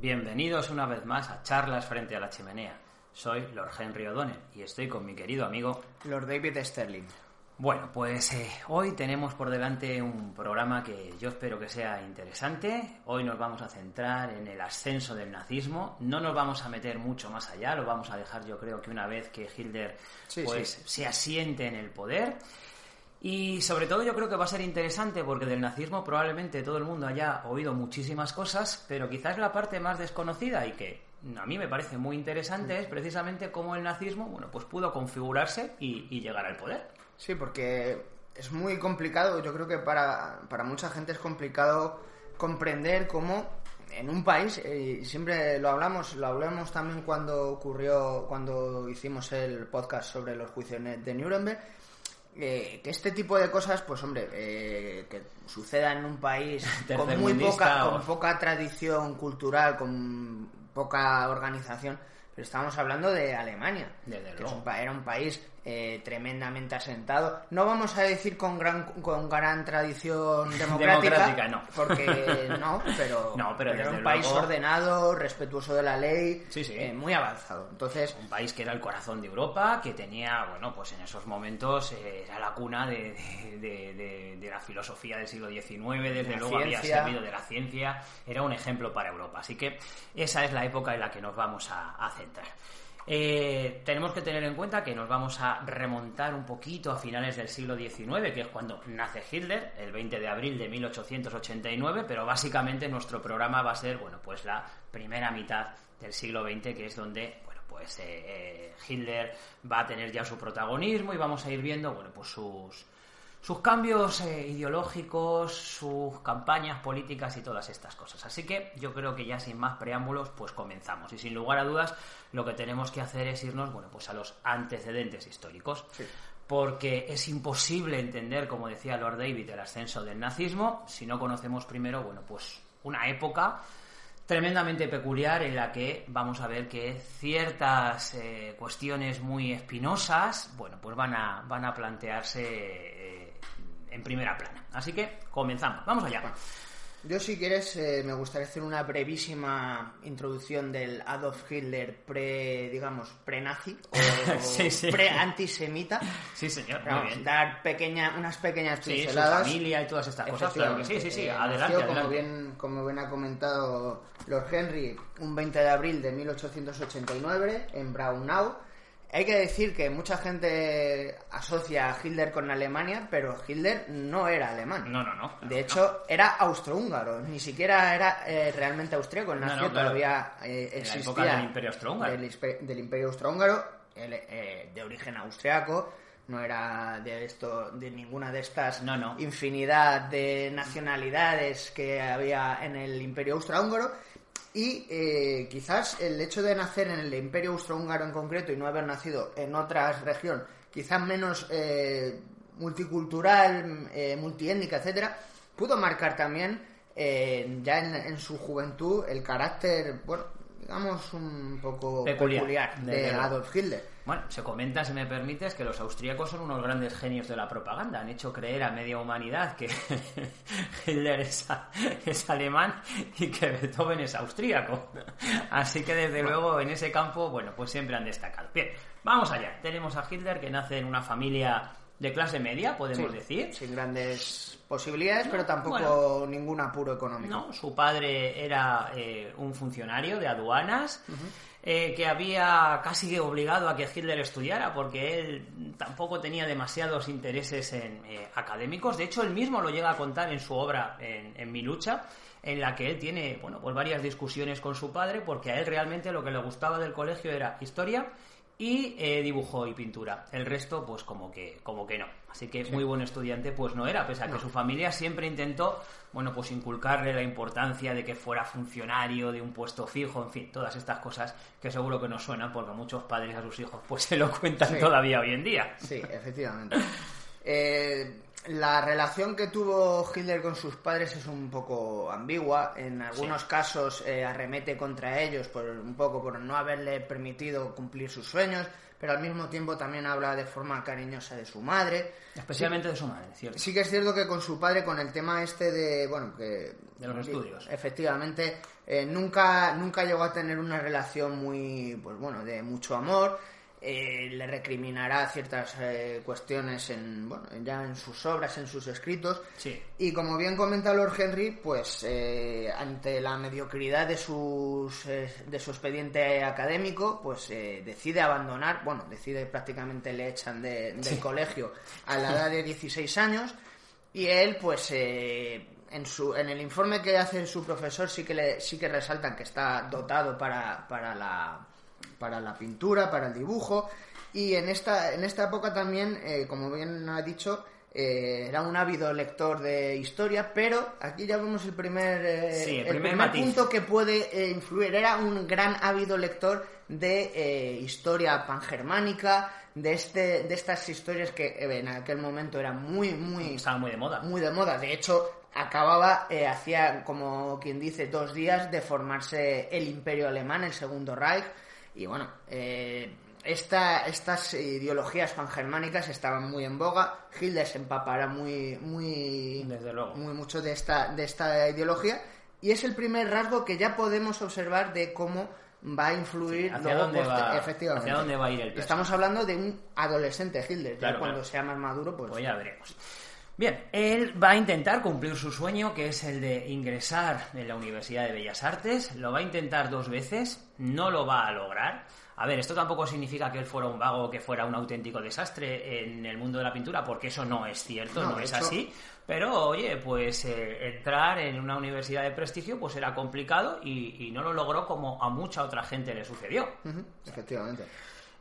Bienvenidos una vez más a Charlas frente a la chimenea. Soy Lord Henry O'Donnell y estoy con mi querido amigo Lord David Sterling. Bueno, pues eh, hoy tenemos por delante un programa que yo espero que sea interesante. Hoy nos vamos a centrar en el ascenso del nazismo. No nos vamos a meter mucho más allá, lo vamos a dejar yo creo que una vez que Hitler Sí, pues, sí. se asiente en el poder. Y sobre todo yo creo que va a ser interesante porque del nazismo probablemente todo el mundo haya oído muchísimas cosas, pero quizás la parte más desconocida y que a mí me parece muy interesante es precisamente cómo el nazismo, bueno, pues pudo configurarse y, y llegar al poder. Sí, porque es muy complicado, yo creo que para, para mucha gente es complicado comprender cómo en un país, eh, y siempre lo hablamos, lo hablamos también cuando ocurrió, cuando hicimos el podcast sobre los juicios de Nuremberg, eh, que este tipo de cosas, pues hombre, eh, que suceda en un país con muy poca, o- con poca tradición cultural, con poca organización, pero estamos hablando de Alemania, Desde que luego. un era un país eh, tremendamente asentado. No vamos a decir con gran con gran tradición democrática, Democrática, no. porque no, pero, No, pero era un país luego- ordenado, respetuoso de la ley, Sí, sí. eh, muy avanzado. Entonces, un país que era el corazón de Europa, que tenía, bueno, pues en esos momentos eh, era la cuna de, de- de- de- de la filosofía del siglo XIX, desde luego había servido de la ciencia, era un ejemplo para Europa. Así que esa es la época en la que nos vamos a, a centrar. Eh, tenemos que tener en cuenta que nos vamos a remontar un poquito a finales del siglo XIX, que es cuando nace Hitler, el 20 de abril de 1889, pero básicamente nuestro programa va a ser, bueno, pues la primera mitad del siglo XX, que es donde, bueno, pues eh, eh, Hitler va a tener ya su protagonismo y vamos a ir viendo, bueno, pues sus, sus cambios eh, ideológicos, sus campañas políticas y todas estas cosas. Así que yo creo que ya sin más preámbulos, pues comenzamos. Y sin lugar a dudas, lo que tenemos que hacer es irnos, bueno, pues a los antecedentes históricos. Porque es imposible entender, como decía Lord David, el ascenso del nazismo si no conocemos primero, bueno, pues una época tremendamente peculiar en la que vamos a ver que ciertas eh, cuestiones muy espinosas, bueno, pues van a, van a plantearse eh, en primera plana. Así que comenzamos. Vamos allá. Yo si quieres eh, me gustaría hacer una brevísima introducción del Adolf Hitler pre, digamos, pre-nazi o Sí, sí. pre-antisemita. Sí, señor. Muy bien. dar pequeña, unas pequeñas Sí, su pinceladas. familia y todas estas cosas. Claro que sí, sí, sí. Adelante, nació, adelante. Como bien, como bien ha comentado Lord Henry, un 20 de abril de 1889 en Braunau. Hay que decir que mucha gente asocia a Hitler con Alemania, pero Hitler no era alemán. No, no, no. De hecho, era austrohúngaro, ni siquiera era eh, realmente austríaco. No, no, claro. todavía eh, En la existía época del Imperio Austrohúngaro. Del, Imperio Austrohúngaro, eh, de origen austriaco, no era de esto, de ninguna de estas No, no. infinidad de nacionalidades que había en el Imperio Austrohúngaro. Y eh, quizás el hecho de nacer en el Imperio Austrohúngaro en concreto y no haber nacido en otra región, quizás menos eh, multicultural, eh, multiétnica, etcétera, pudo marcar también eh, ya en, en su juventud el carácter, bueno, digamos, un poco Peculiar, de luego. Adolf Hitler. Bueno, se comenta, si me permites, que los austríacos son unos grandes genios de la propaganda. Han hecho creer a media humanidad que Hitler es, a- es alemán y que Beethoven es austríaco. Así que, desde luego, en ese campo, bueno, pues siempre han destacado. Bien, vamos allá. Tenemos a Hitler que nace en una familia de clase media, podemos Sí, decir. Sin grandes posibilidades, pero tampoco bueno. ningún apuro económico. No, su padre era eh, un funcionario de aduanas eh, que había casi obligado a que Hitler estudiara porque él tampoco tenía demasiados intereses en, eh, académicos. De hecho, él mismo lo llega a contar en su obra en, en Mi lucha, en la que él tiene bueno, pues varias discusiones con su padre porque a él realmente lo que le gustaba del colegio era historia y eh, dibujo y pintura. El resto, pues como que, como que no. Así que muy buen estudiante, pues no era, pese a que su familia siempre intentó, bueno, pues inculcarle la importancia de que fuera funcionario de un puesto fijo, en fin, todas estas cosas que seguro que nos suenan porque muchos padres a sus hijos pues se lo cuentan Sí. todavía hoy en día. Sí, efectivamente. Eh, la relación que tuvo Hitler con sus padres es un poco ambigua. En algunos casos eh, arremete contra ellos por un poco por no haberle permitido cumplir sus sueños, pero al mismo tiempo también habla de forma cariñosa de su madre. Especialmente de su madre, ¿cierto? Sí que es cierto que con su padre, con el tema este de, bueno, que... De los estudios. Efectivamente, eh, nunca, nunca llegó a tener una relación muy, pues bueno, de mucho amor. Eh, le recriminará ciertas eh, cuestiones en, bueno, ya en sus obras, en sus escritos. Sí. Y como bien comenta Lord Henry, pues eh, ante la mediocridad de, sus, de su expediente académico, pues decide abandonar, bueno, decide prácticamente le echan de- del colegio a la edad de 16 años y él pues eh, en, su, en el informe que hace su profesor sí que, le, sí que resaltan que está dotado para, para la para la pintura, para el dibujo. Y en esta, en esta época también, eh, como bien ha dicho, eh, era un ávido lector de historia, pero aquí ya vemos el primer, eh, Sí, el el primer punto que puede eh, influir. Era un gran ávido lector de historia pangermánica, de, este, de estas historias que en aquel momento eran muy, muy, Estaba muy de moda. muy de moda. De hecho, acababa, hacía como quien dice, dos días de formarse el Imperio Alemán, el Segundo Reich. Y bueno, eh, esta, estas ideologías pangermánicas estaban muy en boga. Hitler se empapará muy, muy, Desde luego. muy mucho de esta, de esta ideología. Y es el primer rasgo que ya podemos observar de cómo va a influir ¿Hacia luego dónde va- efectivamente. hacia dónde va a ir el personaje? Estamos hablando de un adolescente Hitler. Claro, ya cuando claro. sea más maduro, pues, Pues ya veremos. Bien, él va a intentar cumplir su sueño, que es el de ingresar en la Universidad de Bellas Artes. Lo va a intentar dos veces, no lo va a lograr. A ver, esto tampoco significa que él fuera un vago o que fuera un auténtico desastre en el mundo de la pintura, porque eso no es cierto, No, es hecho- así. Pero, oye, pues eh, entrar en una universidad de prestigio pues era complicado y, y no lo logró como a mucha otra gente le sucedió. Efectivamente.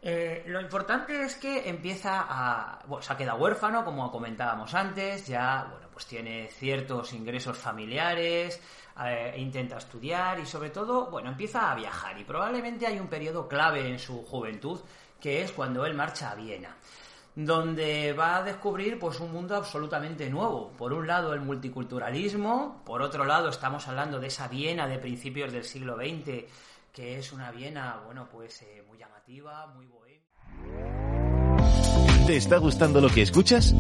Eh, lo importante es que empieza a. Bueno, se ha quedado huérfano, como comentábamos antes, ya, bueno, pues tiene ciertos ingresos familiares, eh, intenta estudiar y sobre todo, bueno, empieza a viajar. Y probablemente hay un periodo clave en su juventud, que es cuando él marcha a Viena donde va a descubrir pues un mundo absolutamente nuevo. Por un lado el multiculturalismo, por otro lado estamos hablando de esa Viena de principios del siglo XX, que es una Viena, bueno, pues eh, muy llamativa, muy bohemia. ¿Te está gustando lo que escuchas?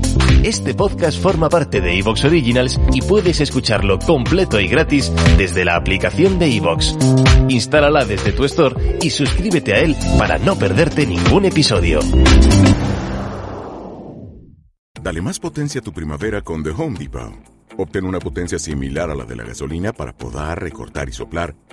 Este podcast forma parte de Evox Originals y puedes escucharlo completo y gratis desde la aplicación de Evox. Instálala desde tu store y suscríbete a él para no perderte ningún episodio. Dale más potencia a tu primavera con The Home Depot. Obtén una potencia similar a la de la gasolina para podar, recortar y soplar